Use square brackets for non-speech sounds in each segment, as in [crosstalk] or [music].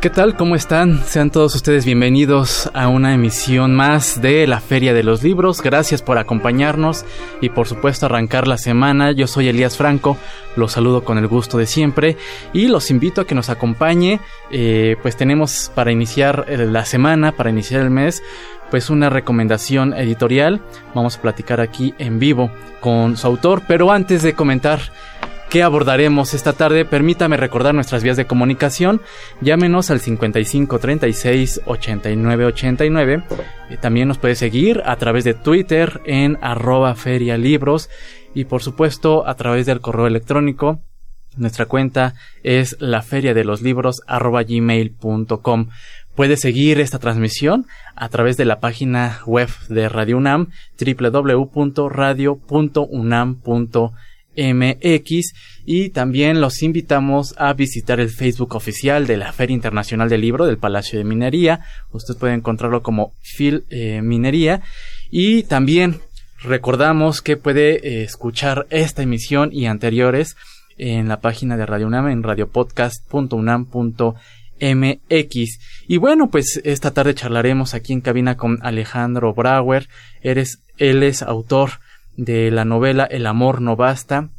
¿Qué tal? ¿Cómo están? Sean todos ustedes bienvenidos a una emisión más de la Feria de los Libros. Gracias por acompañarnos y por supuesto arrancar la semana. Yo soy Elías Franco, los saludo con el gusto de siempre y los invito a que nos acompañe. Eh, pues tenemos para iniciar la semana, para iniciar el mes, pues una recomendación editorial. Vamos a platicar aquí en vivo con su autor, pero antes de comentar ¿Qué abordaremos esta tarde? Permítame recordar nuestras vías de comunicación. Llámenos al 55 36 89 89. también nos puede seguir a través de Twitter en arroba ferialibros y por supuesto a través del correo electrónico. Nuestra cuenta es la feria de los libros gmail.com. Puede seguir esta transmisión a través de la página web de Radio UNAM www.radio.unam.mx MX y también los invitamos a visitar el Facebook oficial de la Feria Internacional del Libro del Palacio de Minería. Usted puede encontrarlo como Phil eh, Minería y también recordamos que puede eh, escuchar esta emisión y anteriores en la página de Radio UNAM en radiopodcast.unam.mx. Y bueno, pues esta tarde charlaremos aquí en cabina con Alejandro Brauer. Eres, él es autor de la novela El amor no basta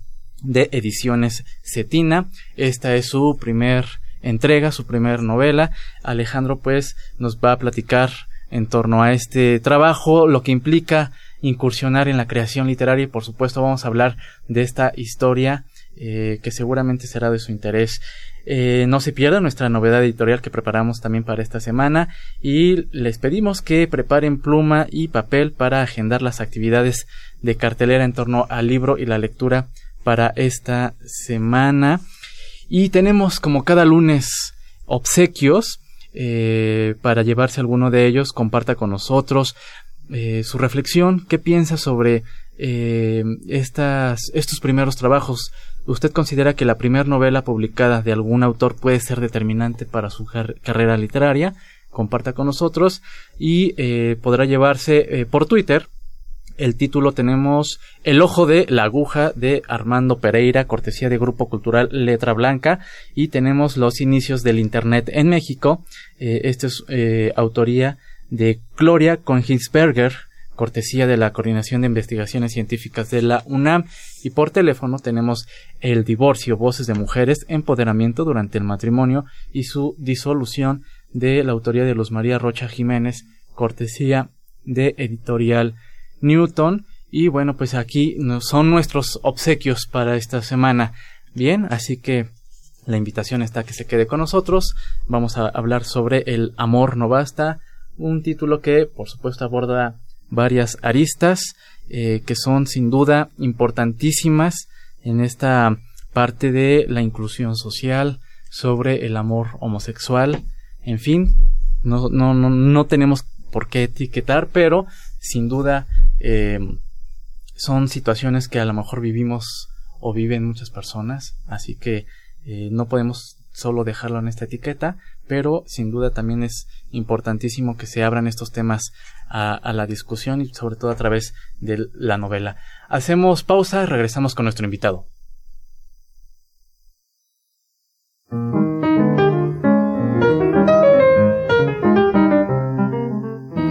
de Ediciones Cetina. Esta es su primer entrega, su primer novela. Alejandro pues nos va a platicar en torno a este trabajo, lo que implica incursionar en la creación literaria y por supuesto vamos a hablar de esta historia eh, que seguramente será de su interés. Eh, no se pierda nuestra novedad editorial que preparamos también para esta semana y les pedimos que preparen pluma y papel para agendar las actividades de cartelera en torno al libro y la lectura para esta semana. Y tenemos como cada lunes obsequios eh, para llevarse alguno de ellos. Comparta con nosotros eh, su reflexión. ¿Qué piensa sobre eh, estas, estos primeros trabajos? ¿Usted considera que la primera novela publicada de algún autor puede ser determinante para su carrera literaria? Comparta con nosotros y podrá llevarse por Twitter el título tenemos El ojo de la aguja de Armando Pereira, cortesía de Grupo Cultural Letra Blanca, y tenemos los inicios del Internet en México. Eh, esta es eh, autoría de Gloria Konginsberger, cortesía de la Coordinación de Investigaciones Científicas de la UNAM. Y por teléfono tenemos El divorcio, voces de mujeres, empoderamiento durante el matrimonio y su disolución de la autoría de Luz María Rocha Jiménez, cortesía de Editorial Newton. Y bueno, pues aquí son nuestros obsequios para esta semana. Bien, así que la invitación está a que se quede con nosotros. Vamos a hablar sobre El amor no basta, un título que por supuesto aborda varias aristas eh, que son sin duda importantísimas en esta parte de la inclusión social, sobre el amor homosexual, en fin, no, no, no, no tenemos por qué etiquetar, pero sin duda eh, son situaciones que a lo mejor vivimos o viven muchas personas, así que eh, no podemos solo dejarlo en esta etiqueta, pero sin duda también es importantísimo que se abran estos temas a, la discusión y sobre todo a través de la novela. Hacemos pausa, regresamos con nuestro invitado.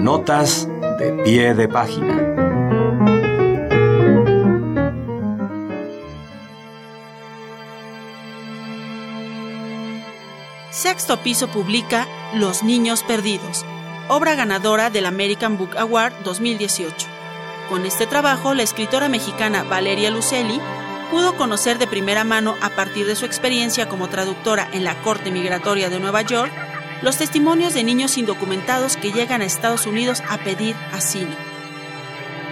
Notas de pie de página. Sexto Piso publica Los Niños Perdidos, obra ganadora del American Book Award 2018. Con este trabajo, la escritora mexicana Valeria Lucelli pudo conocer de primera mano, a partir de su experiencia como traductora en la Corte Migratoria de Nueva York, los testimonios de niños indocumentados que llegan a Estados Unidos a pedir asilo.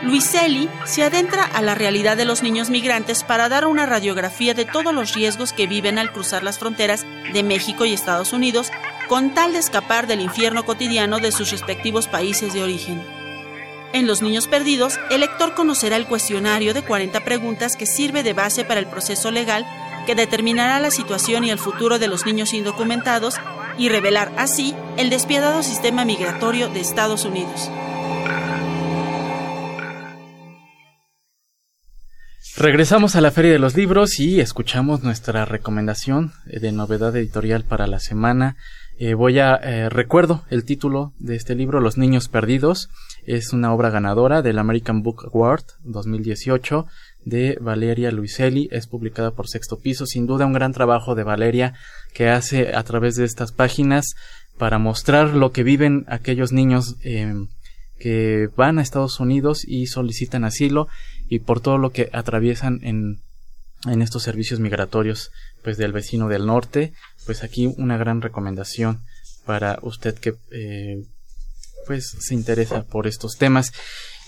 Luiselli se adentra a la realidad de los niños migrantes para dar una radiografía de todos los riesgos que viven al cruzar las fronteras de México y Estados Unidos con tal de escapar del infierno cotidiano de sus respectivos países de origen. En Los Niños Perdidos, el lector conocerá el cuestionario de 40 preguntas que sirve de base para el proceso legal que determinará la situación y el futuro de los niños indocumentados y revelar así el despiadado sistema migratorio de Estados Unidos. Regresamos a la Feria de los Libros y escuchamos nuestra recomendación de novedad editorial para la semana. Eh, voy a eh, recuerdo el título de este libro, Los Niños Perdidos. Es una obra ganadora del American Book Award 2018 de Valeria Luiselli. Es publicada por Sexto Piso. Sin duda un gran trabajo de Valeria que hace a través de estas páginas para mostrar lo que viven aquellos niños eh, que van a Estados Unidos y solicitan asilo y por todo lo que atraviesan en, en estos servicios migratorios pues del vecino del norte pues aquí una gran recomendación para usted que eh, pues se interesa por estos temas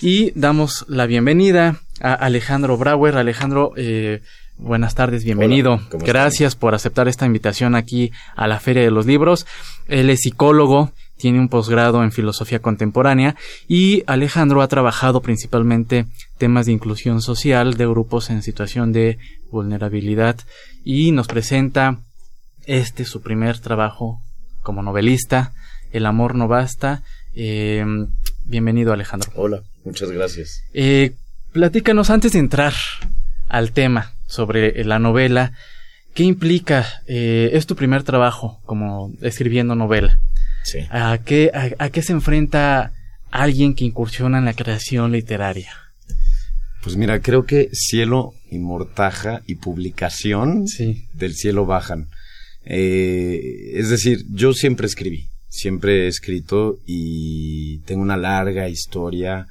y damos la bienvenida a Alejandro Brauer Alejandro eh, Buenas tardes, bienvenido. Gracias por aceptar esta invitación aquí a la Feria de los Libros. Él es psicólogo, tiene un posgrado en filosofía contemporánea y Alejandro ha trabajado principalmente temas de inclusión social de grupos en situación de vulnerabilidad y nos presenta este su primer trabajo como novelista, El amor no basta. Eh, bienvenido Alejandro. Hola, muchas gracias. Eh, platícanos antes de entrar al tema sobre la novela. ¿Qué implica? Eh, es tu primer trabajo como escribiendo novela. Sí. ¿A qué, a, qué se enfrenta alguien que incursiona en la creación literaria? Pues mira, creo que cielo y mortaja y publicación sí. del cielo bajan. Eh, es decir, yo siempre escribí, siempre he escrito y tengo una larga historia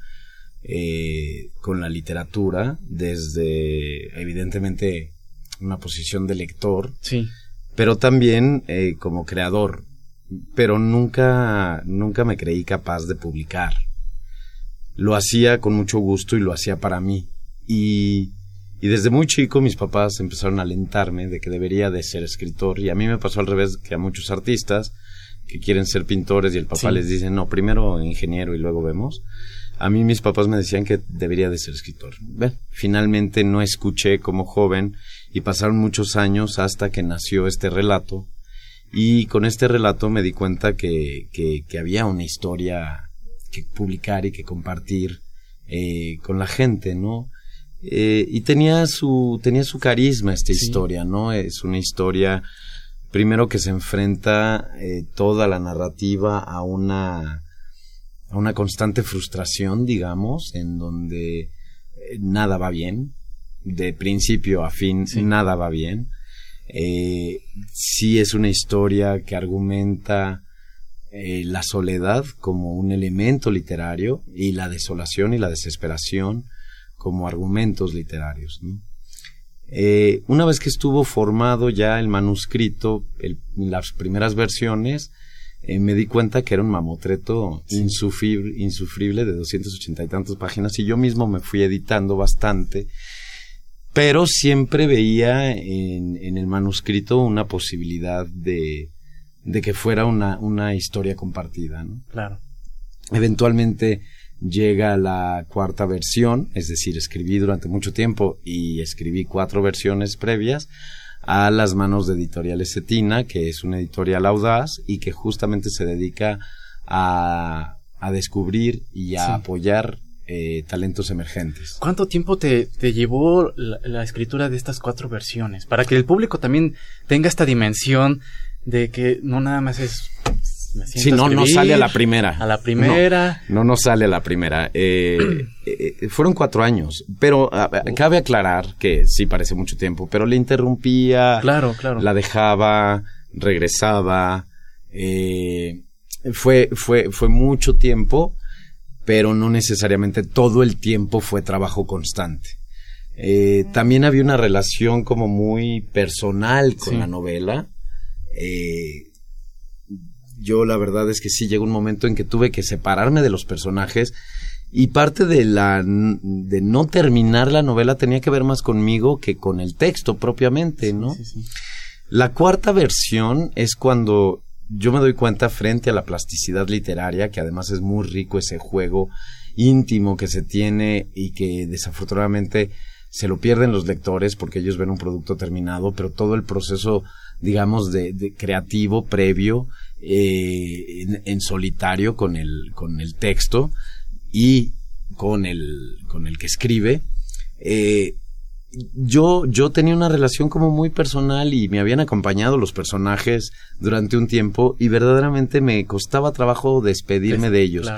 eh, con la literatura desde evidentemente una posición de lector, sí. pero también eh, como creador. Pero nunca, nunca me creí capaz de publicar. Lo hacía con mucho gusto y lo hacía para mí. Y, y desde muy chico mis papás empezaron a alentarme de que debería de ser escritor. Y a mí me pasó al revés que a muchos artistas que quieren ser pintores y el papá Sí. les dice, no, primero ingeniero y luego vemos. A mí mis papás me decían que debería de ser escritor. Bueno, finalmente no escuché como joven y pasaron muchos años hasta que nació este relato. Y con este relato me di cuenta que, que, que había una historia que publicar y que compartir eh, con la gente, ¿no? Eh, y tenía su, tenía su carisma esta Sí. historia, ¿no? Es una historia, primero que se enfrenta eh, toda la narrativa a una, a una constante frustración, digamos, en donde eh, nada va bien, de principio a fin, Sí. nada va bien. Eh, sí es una historia que argumenta eh, la soledad como un elemento literario y la desolación y la desesperación como argumentos literarios. ¿no? Eh, una vez que estuvo formado ya el manuscrito, el- las primeras versiones, eh, me di cuenta que era un mamotreto insufrible, insufrible de 280 y tantas páginas y yo mismo me fui editando bastante, pero siempre veía en, en el manuscrito una posibilidad de, de que fuera una, una historia compartida. ¿no? Claro. Eventualmente llega la cuarta versión, es decir, escribí durante mucho tiempo y escribí cuatro versiones previas a las manos de Editorial Cetina, que es una editorial audaz y que justamente se dedica a, a descubrir y a Sí. apoyar eh, talentos emergentes. ¿Cuánto tiempo te, te llevó la, la escritura de estas cuatro versiones? Para que el público también tenga esta dimensión de que no nada más es... me siento Sí, no, no sale a la primera. A la primera. No, no sale a la primera. Eh, eh, fueron cuatro años, pero ah, cabe aclarar que sí parece mucho tiempo, pero le interrumpía, Claro, claro. la dejaba, regresaba. eh, fue, fue, fue mucho tiempo, pero no necesariamente todo el tiempo fue trabajo constante. Eh, también había una relación como muy personal con Sí. la novela. Eh, yo la verdad es que sí llegó un momento en que tuve que separarme de los personajes y parte de la de no terminar la novela tenía que ver más conmigo que con el texto propiamente, ¿no? Sí, sí. La cuarta versión es cuando yo me doy cuenta frente a la plasticidad literaria, que además es muy rico ese juego íntimo que se tiene y que desafortunadamente se lo pierden los lectores porque ellos ven un producto terminado, pero todo el proceso, digamos, de, creativo previo eh, en, solitario con el, con el texto y con el, con el que escribe, eh, yo, yo tenía una relación como muy personal y me habían acompañado los personajes durante un tiempo y verdaderamente me costaba trabajo despedirme de ellos.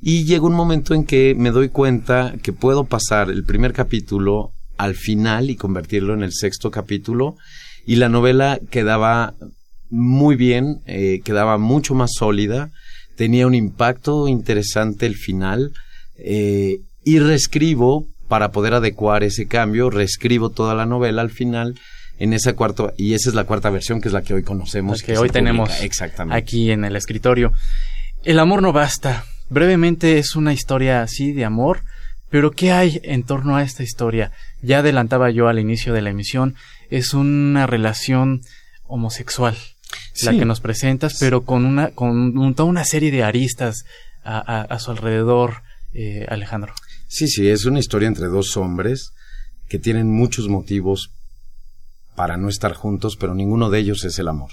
Y llegó un momento en que me doy cuenta que puedo pasar el primer capítulo al final y convertirlo en el sexto capítulo y la novela quedaba muy bien, eh, quedaba mucho más sólida, tenía un impacto interesante el final eh, y reescribo para poder adecuar ese cambio, reescribo toda la novela al final en esa cuarta y esa es la cuarta versión que es la que hoy conocemos que, hoy tenemos aquí en el escritorio. El amor no basta. Brevemente es una historia así de amor, pero ¿qué hay en torno a esta historia? Ya adelantaba yo al inicio de la emisión, es una relación homosexual la que nos presentas, pero con una con toda una serie de aristas a, su alrededor, eh, Alejandro. Sí, sí, es una historia entre dos hombres que tienen muchos motivos para no estar juntos, pero ninguno de ellos es el amor.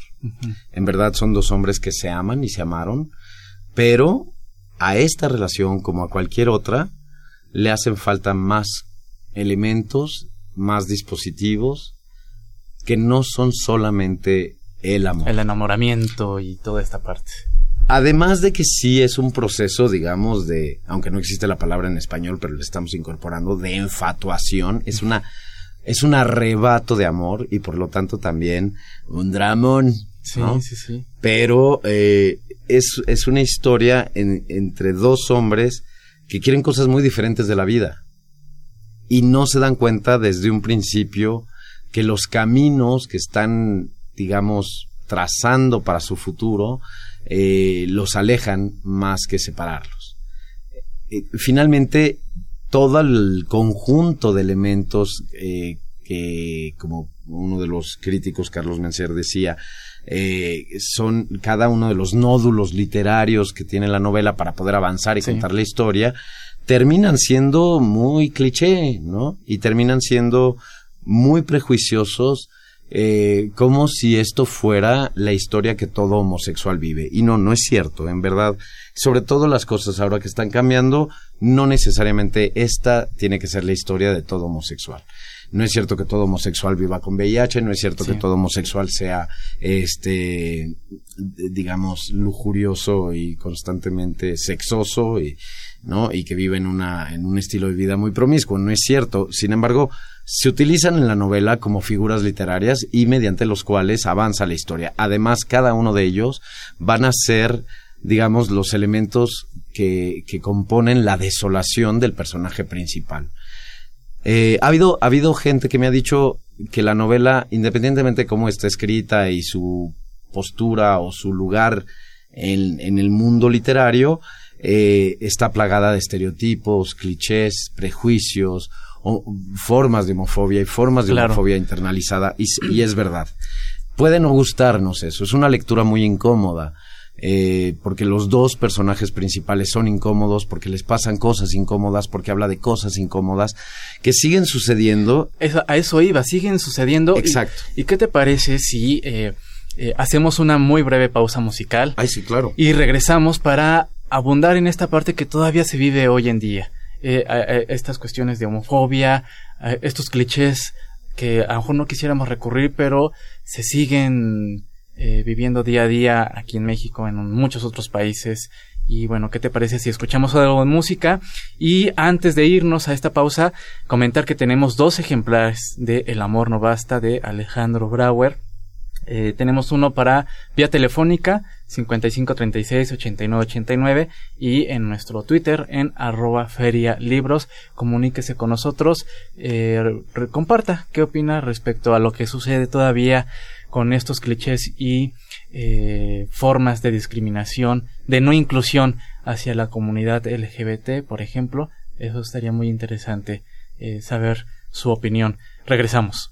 En verdad son dos hombres que se aman y se amaron, pero a esta relación, como a cualquier otra, le hacen falta más elementos, más dispositivos, que no son solamente el amor. El enamoramiento y toda esta parte. Además de que sí es un proceso, digamos, de, aunque no existe la palabra en español, pero lo estamos incorporando, de enfatuación, es una, es un arrebato de amor y por lo tanto también un dramón. Sí, sí, sí. Pero eh, es, es una historia entre dos hombres que quieren cosas muy diferentes de la vida y no se dan cuenta desde un principio que los caminos que están, digamos, trazando para su futuro eh, los alejan más que separarlos. Eh, finalmente, todo el conjunto de elementos eh, que, como uno de los críticos, Carlos Mencer, decía, son cada uno de los nódulos literarios que tiene la novela para poder avanzar y contar la historia, terminan siendo muy cliché, ¿no? Y terminan siendo muy prejuiciosos eh, como si esto fuera la historia que todo homosexual vive. Y no, no es cierto, en verdad. Sobre todo las cosas ahora que están cambiando, no necesariamente esta tiene que ser la historia de todo homosexual. No es cierto que todo homosexual viva con VIH, no es cierto que todo homosexual sea, este, digamos, lujurioso y constantemente sexoso y, Y que vive en una, en un estilo de vida muy promiscuo. No es cierto. Sin embargo, se utilizan en la novela como figuras literarias y mediante los cuales avanza la historia. Además, cada uno de ellos van a ser, digamos, los elementos que, que componen la desolación del personaje principal. Eh, ha, habido, ha habido gente que me ha dicho que la novela, independientemente de cómo está escrita y su postura o su lugar en, en el mundo literario, eh, está plagada de estereotipos, clichés, prejuicios o formas de homofobia y formas de homofobia internalizada y, es verdad. Puede no gustarnos eso, es una lectura muy incómoda. Eh, porque los dos personajes principales son incómodos, porque les pasan cosas incómodas, porque habla de cosas incómodas que siguen sucediendo. a eso iba, siguen sucediendo. Exacto. ¿Y, qué te parece si eh, eh, hacemos una muy breve pausa musical? Ay, sí, claro. Y regresamos para abundar en esta parte que todavía se vive hoy en día. Eh, estas cuestiones de homofobia, estos clichés que a lo mejor no quisiéramos recurrir, pero se siguen eh, viviendo día a día aquí en México, en muchos otros países. Y bueno, ¿qué te parece si escuchamos algo de música? Y antes de irnos a esta pausa, comentar que tenemos dos ejemplares de El amor no basta de Alejandro Brauer eh, tenemos uno para vía telefónica 5536-8989 y en nuestro Twitter en arroba feria libros. Comuníquese con nosotros, eh, comparta qué opina respecto a lo que sucede todavía con estos clichés y eh, formas de discriminación, de no inclusión hacia la comunidad LGBT, por ejemplo. Eso estaría muy interesante saber su opinión. Regresamos.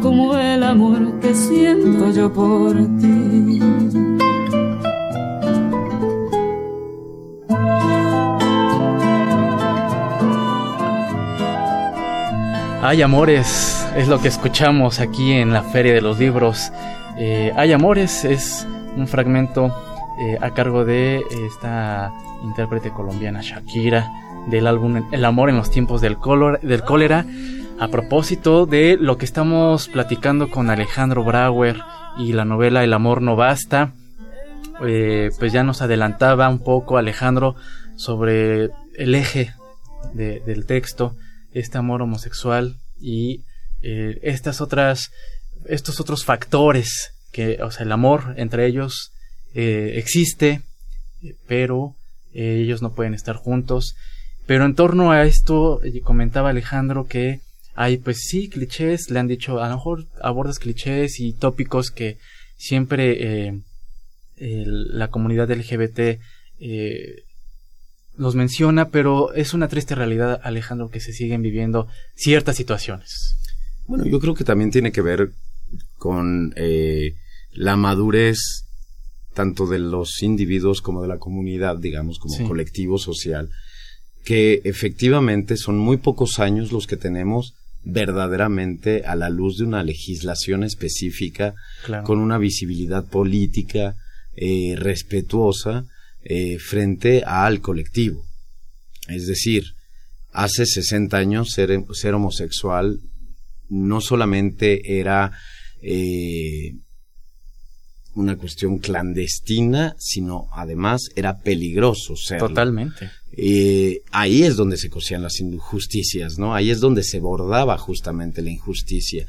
como el amor que siento yo por ti. Hay amores, es lo que escuchamos aquí en la Feria de los Libros. Eh, Hay Amores es un fragmento eh, a cargo de esta intérprete colombiana Shakira del álbum El amor en los tiempos del, del cólera. A propósito de lo que estamos platicando con Alejandro Brauer y la novela El amor no basta, eh, pues ya nos adelantaba un poco Alejandro sobre el eje del texto, este amor homosexual y estas otras estos otros factores que, o sea, el amor entre ellos eh, existe, pero eh, ellos no pueden estar juntos. Pero en torno a esto, eh, comentaba Alejandro que hay, pues sí, clichés, le han dicho, a lo mejor abordas clichés y tópicos que siempre la comunidad LGBT los menciona, pero es una triste realidad, Alejandro, que se siguen viviendo ciertas situaciones. Bueno, yo creo que también tiene que ver con eh, la madurez tanto de los individuos como de la comunidad, digamos, como colectivo social, que efectivamente son muy pocos años los que tenemos verdaderamente a la luz de una legislación específica, con una visibilidad política eh, respetuosa eh, frente al colectivo. Es decir, hace 60 años ser, ser homosexual no solamente era eh, una cuestión clandestina, sino además era peligroso serlo. Totalmente. Eh, ahí es donde se cosían las injusticias, ¿no? Ahí es donde se bordaba justamente la injusticia.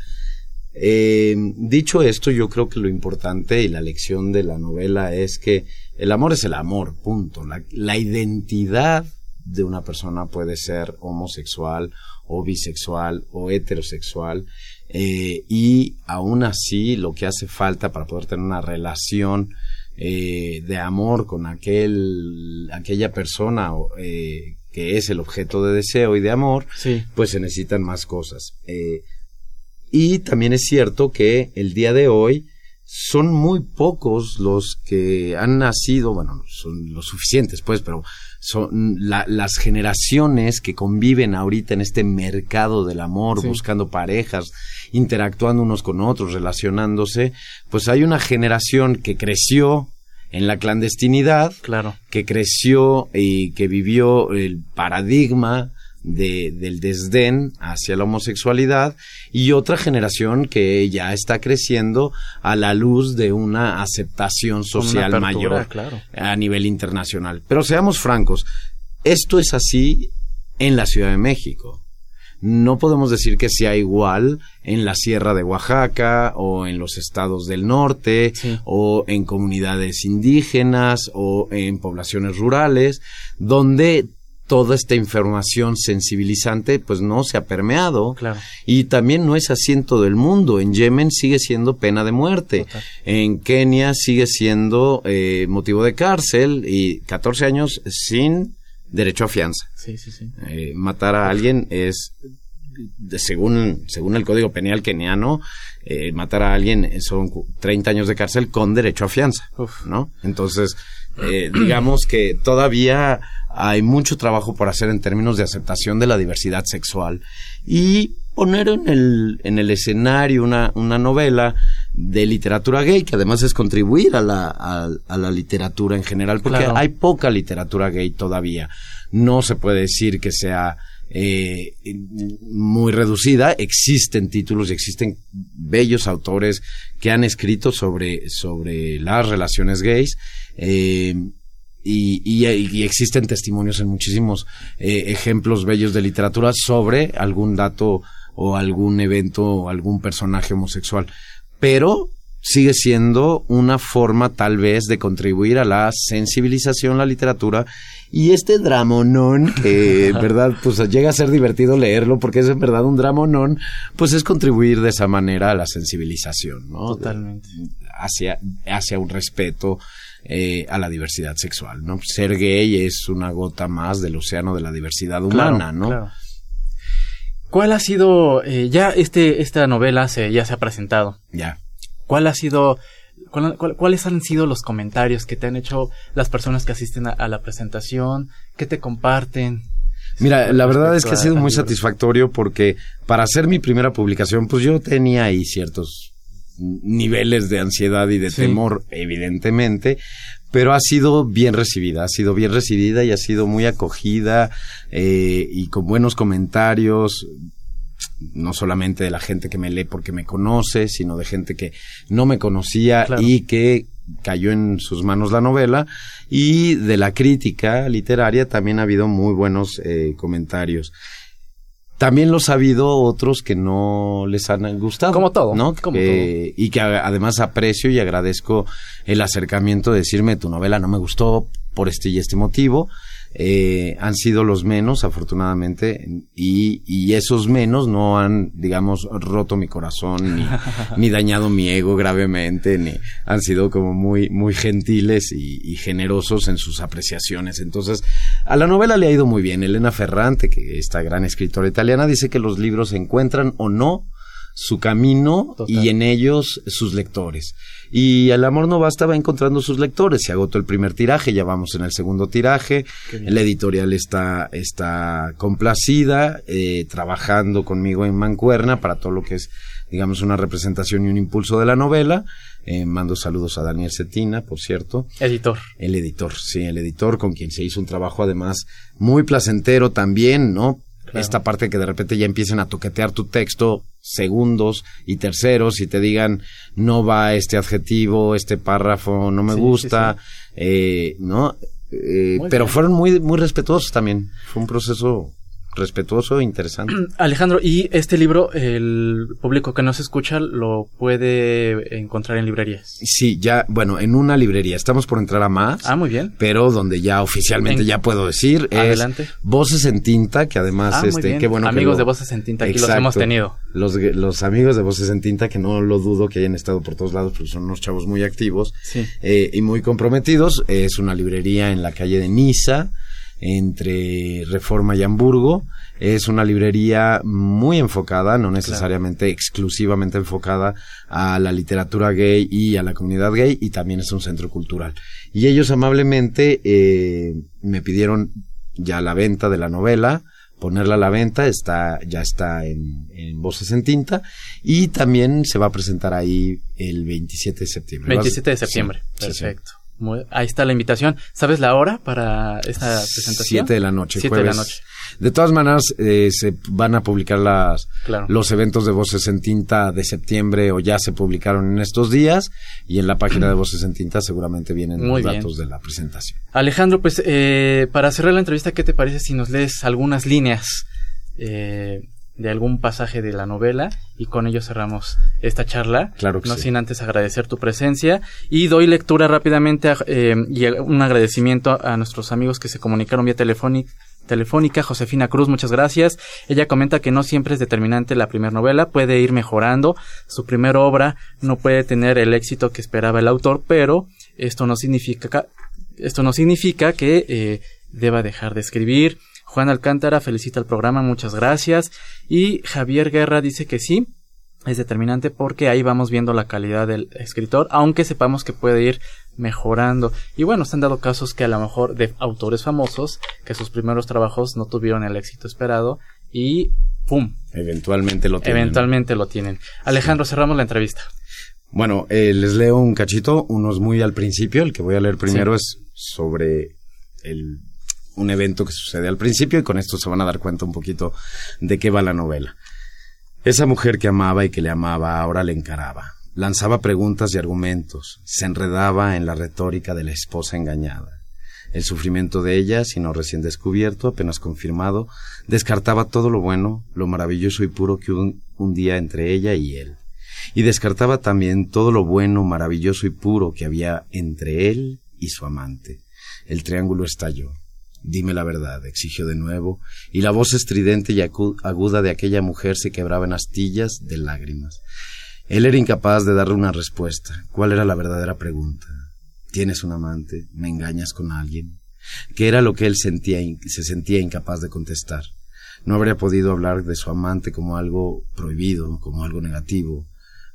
Eh, dicho esto, yo creo que lo importante y la lección de la novela es que el amor es el amor, punto. la identidad de una persona puede ser homosexual o bisexual o heterosexual eh, y aún así lo que hace falta para poder tener una relación eh, de amor con aquel aquella persona eh, que es el objeto de deseo y de amor pues se necesitan más cosas. Y también es cierto que el día de hoy son muy pocos los que han nacido, bueno, son los suficientes pues, pero son las generaciones que conviven ahorita en este mercado del amor, buscando parejas, interactuando unos con otros, relacionándose, pues hay una generación que creció en la clandestinidad, claro. que creció y que vivió el paradigma de, del desdén hacia la homosexualidad y otra generación que ya está creciendo a la luz de una aceptación social mayor a nivel internacional. Pero seamos francos, esto es así en la Ciudad de México. No podemos decir que sea igual en la Sierra de Oaxaca o en los estados del norte o en comunidades indígenas o en poblaciones rurales, donde toda esta información sensibilizante pues no se ha permeado y también no es así en todo el mundo en Yemen sigue siendo pena de muerte en Kenia sigue siendo eh, motivo de cárcel y 14 años sin derecho a fianza sí, sí, sí. Eh, matar a alguien es de- según, según el Código Penal keniano, eh, matar a alguien son cu- 30 años de cárcel con derecho a fianza, Uf. ¿no? Entonces, eh, digamos que todavía hay mucho trabajo por hacer en términos de aceptación de la diversidad sexual y poner en el, en el escenario una, una novela de literatura gay, que además es contribuir a la, a, a la literatura en general, porque Claro. hay poca literatura gay todavía. No se puede decir que sea eh, muy reducida. Existen títulos y existen bellos autores que han escrito sobre, sobre las relaciones gays. eh, y, y- y existen testimonios en muchísimos eh, ejemplos bellos de literatura sobre algún dato o algún evento o algún personaje homosexual. Pero sigue siendo una forma tal vez de contribuir a la sensibilización, la literatura y este dramonón que en [laughs] verdad pues llega a ser divertido leerlo porque es en verdad un dramonón pues es contribuir de esa manera a la sensibilización, ¿no? Totalmente. hacia, hacia un respeto eh, a la diversidad sexual, ¿no? Ser gay es una gota más del océano de la diversidad humana, Claro, ¿no? claro. ¿Cuál ha sido, eh, ya este, esta novela se, ya se ha presentado? Ya. ¿Cuál ha sido, cuál- cuál- cuáles han sido los comentarios que te han hecho las personas que asisten a, a la presentación? ¿Qué te comparten? Mira, la verdad es que ha sido muy satisfactorio porque para hacer mi primera publicación, pues yo tenía ahí ciertos niveles de ansiedad y de Sí. temor, evidentemente, pero ha sido bien recibida, ha sido bien recibida y ha sido muy acogida eh, y con buenos comentarios, no solamente de la gente que me lee porque me conoce, sino de gente que no me conocía Claro. y que cayó en sus manos la novela y de la crítica literaria también ha habido muy buenos eh, comentarios. También los ha habido otros que no les han gustado. Como todo, ¿no? como Que- Y que además aprecio y agradezco el acercamiento de decirme tu novela no me gustó por este y este motivo. Eh, han sido los menos, afortunadamente, y, y esos menos no han, digamos, roto mi corazón, ni, [laughs] ni dañado mi ego gravemente, ni han sido como muy, muy gentiles y, y generosos en sus apreciaciones. Entonces, a la novela le ha ido muy bien. Elena Ferrante, que esta gran escritora italiana, dice que los libros encuentran o no su camino Total. y en ellos sus lectores. Y El amor no basta va encontrando sus lectores. Se agotó el primer tiraje, ya vamos en el segundo tiraje. La editorial está, está complacida, eh, trabajando conmigo en Mancuerna para todo lo que es, digamos, una representación y un impulso de la novela. Eh, mando saludos a Daniel Cetina, por cierto. Editor. El editor, sí, el editor con quien se hizo un trabajo además muy placentero también, ¿no? Claro. Esta parte que de repente ya empiecen a toquetear tu texto segundos y terceros y te digan no va este adjetivo, este párrafo no me Sí, gusta, eh, ¿no? Eh, pero bien. fueron muy, muy respetuosos también. Fue un proceso respetuoso e interesante. [clears throat] Alejandro, y este libro, el público que nos escucha lo puede encontrar en librerías. Sí, ya, bueno, en una librería. Estamos por entrar a más. Ah, muy bien. pero donde ya oficialmente En- ya puedo decir Adelante. es Voces en Tinta, que además, Ah, este, qué bueno que Amigos lo- de Voces en Tinta, aquí los hemos tenido. Los, los amigos de Voces en Tinta, que no lo dudo que hayan estado por todos lados, porque son unos chavos muy activos Sí. eh, y muy comprometidos. Es una librería en la calle de Niza, entre Reforma y Hamburgo. Es una librería muy enfocada, no necesariamente exclusivamente enfocada a la literatura gay y a la comunidad gay, y también es un centro cultural. Y ellos amablemente eh, me pidieron ya la venta de la novela, ponerla a la venta, está, ya está en, en Voces en Tinta, y también se va a presentar ahí el 27 de septiembre. 27 de Sí, septiembre. sí, sí. Ahí está la invitación. ¿Sabes la hora para esta presentación? Siete de la noche, Siete de la noche. De todas maneras, eh, se van a publicar las, Claro. los eventos de Voces en Tinta de septiembre o ya se publicaron en estos días y en la página de Voces en Tinta seguramente vienen Muy los bien. datos de la presentación. Alejandro, pues eh, para cerrar la entrevista, ¿qué te parece si nos lees algunas líneas eh, de algún pasaje de la novela y con ello cerramos esta charla? Claro que no sí. sin antes agradecer tu presencia y doy lectura rápidamente a- eh, y un agradecimiento a nuestros amigos que se comunicaron vía telefónica. Telefónica, Josefina Cruz, muchas gracias. Ella comenta que no siempre es determinante la primera novela, puede ir mejorando. Su primera obra no puede tener el éxito que esperaba el autor, pero esto no significa, esto no significa que eh, deba dejar de escribir. Juan Alcántara felicita el programa, muchas gracias. Y Javier Guerra dice que sí, es determinante porque ahí vamos viendo la calidad del escritor, aunque sepamos que puede ir mejorando. Y bueno, se han dado casos que a lo mejor de autores famosos, que sus primeros trabajos no tuvieron el éxito esperado y ¡pum! Eventualmente lo tienen. Eventualmente lo tienen. Alejandro, cerramos la entrevista. Bueno, eh, les leo un cachito, unos muy al principio. El que voy a leer primero es sobre el, un evento que sucede al principio y con esto se van a dar cuenta un poquito de qué va la novela. Esa mujer que amaba y que le amaba ahora le encaraba. Lanzaba preguntas y argumentos, se enredaba en la retórica de la esposa engañada. El sufrimiento de ella, sino recién descubierto, apenas confirmado, descartaba todo lo bueno, lo maravilloso y puro que un, un día entre ella y él. Y descartaba también todo lo bueno, maravilloso y puro que había entre él y su amante. El triángulo estalló. Dime la verdad, exigió de nuevo, y la voz estridente y aguda de aquella mujer se quebraba en astillas de lágrimas. Él era incapaz de darle una respuesta. ¿Cuál era la verdadera pregunta? ¿Tienes un amante? ¿Me engañas con alguien? ¿Qué era lo que él sentía, se sentía incapaz de contestar? No habría podido hablar de su amante como algo prohibido, como algo negativo.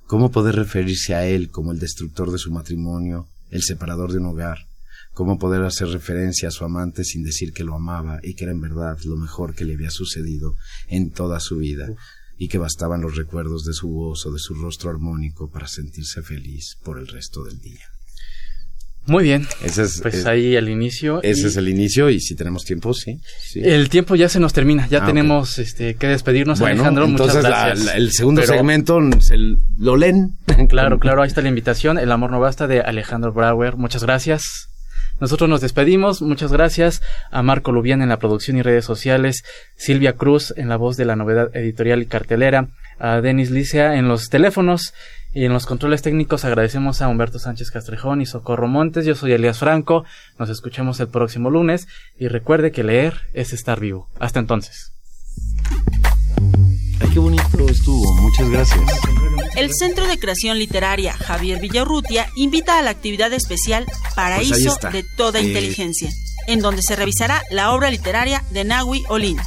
¿Cómo poder referirse a él como el destructor de su matrimonio, el separador de un hogar? ¿Cómo poder hacer referencia a su amante sin decir que lo amaba y que era en verdad lo mejor que le había sucedido en toda su vida? y que bastaban los recuerdos de su voz o de su rostro armónico para sentirse feliz por el resto del día. Muy bien. Ese es, pues ahí el inicio. Ese es el inicio y si tenemos tiempo, sí. El tiempo ya se nos termina, ya ah, tenemos este, que despedirnos, Alejandro. Entonces muchas el segundo segmento lo leen. Claro, claro, ahí está la invitación, El amor no basta de Alejandro Brauer. Muchas gracias. Nosotros nos despedimos. Muchas gracias a Marco Lubián en la producción y redes sociales, Silvia Cruz en la voz de la novedad editorial y cartelera, a Denis Licea en los teléfonos y en los controles técnicos agradecemos a Humberto Sánchez Castrejón y Socorro Montes. Yo soy Elias Franco. Nos escuchamos el próximo lunes y recuerde que leer es estar vivo. Hasta entonces. Ay, qué bonito estuvo. Muchas gracias. El Centro de Creación Literaria Javier Villarrutia invita a la actividad especial Paraíso pues de Toda eh, Inteligencia, en donde se revisará la obra literaria de Nahui Olin.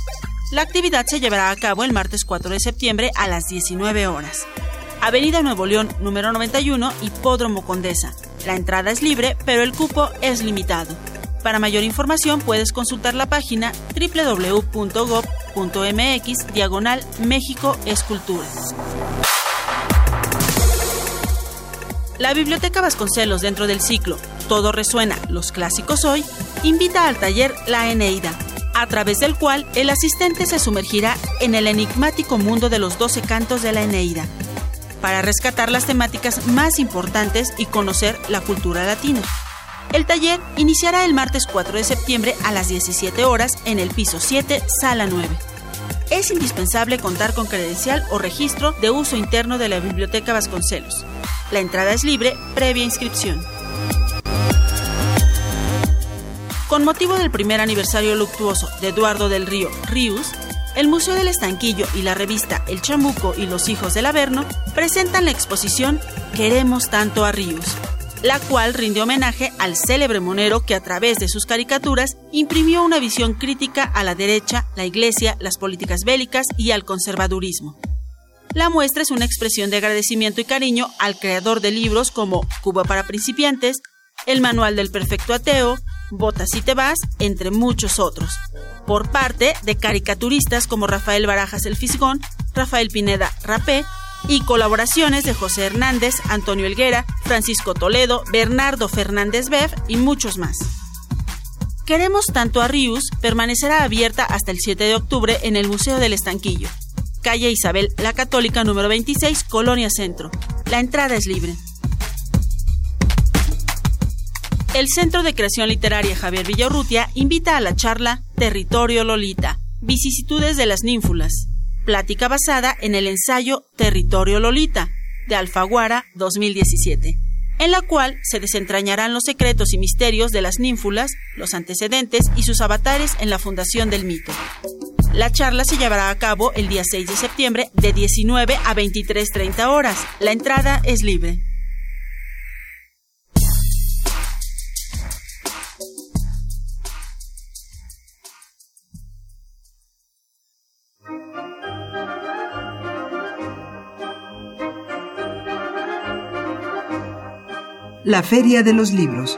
La actividad se llevará a cabo el martes 4 de septiembre a las 19 horas. Avenida Nuevo León, número 91, Hipódromo Condesa. La entrada es libre, pero el cupo es limitado. Para mayor información puedes consultar la página www.gov.mx diagonal México Escultura. La Biblioteca Vasconcelos dentro del ciclo Todo resuena, los clásicos hoy, invita al taller La Eneida, a través del cual el asistente se sumergirá en el enigmático mundo de los doce cantos de la Eneida, para rescatar las temáticas más importantes y conocer la cultura latina. El taller iniciará el martes 4 de septiembre a las 17 horas en el piso 7, sala 9. Es indispensable contar con credencial o registro de uso interno de la Biblioteca Vasconcelos. La entrada es libre, previa inscripción. Con motivo del primer aniversario luctuoso de Eduardo del Río Ríos, el Museo del Estanquillo y la revista El Chamuco y los Hijos del Averno presentan la exposición Queremos tanto a Ríos, la cual rinde homenaje al célebre monero que a través de sus caricaturas imprimió una visión crítica a la derecha, la iglesia, las políticas bélicas y al conservadurismo. La muestra es una expresión de agradecimiento y cariño al creador de libros como Cuba para principiantes, El Manual del Perfecto Ateo, Botas y te vas, entre muchos otros, por parte de caricaturistas como Rafael Barajas el Fisgón, Rafael Pineda Rapé y colaboraciones de José Hernández, Antonio Elguera, Francisco Toledo, Bernardo Fernández Bev y muchos más. Queremos tanto a Rius permanecerá abierta hasta el 7 de octubre en el Museo del Estanquillo, calle Isabel la Católica número 26, Colonia Centro. La entrada es libre. El Centro de Creación Literaria Javier Villarrutia invita a la charla Territorio Lolita, vicisitudes de las ninfulas, plática basada en el ensayo Territorio Lolita de Alfaguara 2017, en la cual se desentrañarán los secretos y misterios de las ninfulas, los antecedentes y sus avatares en la fundación del mito. La charla se llevará a cabo el día 6 de septiembre de 19 a 23.30 horas. La entrada es libre. La Feria de los Libros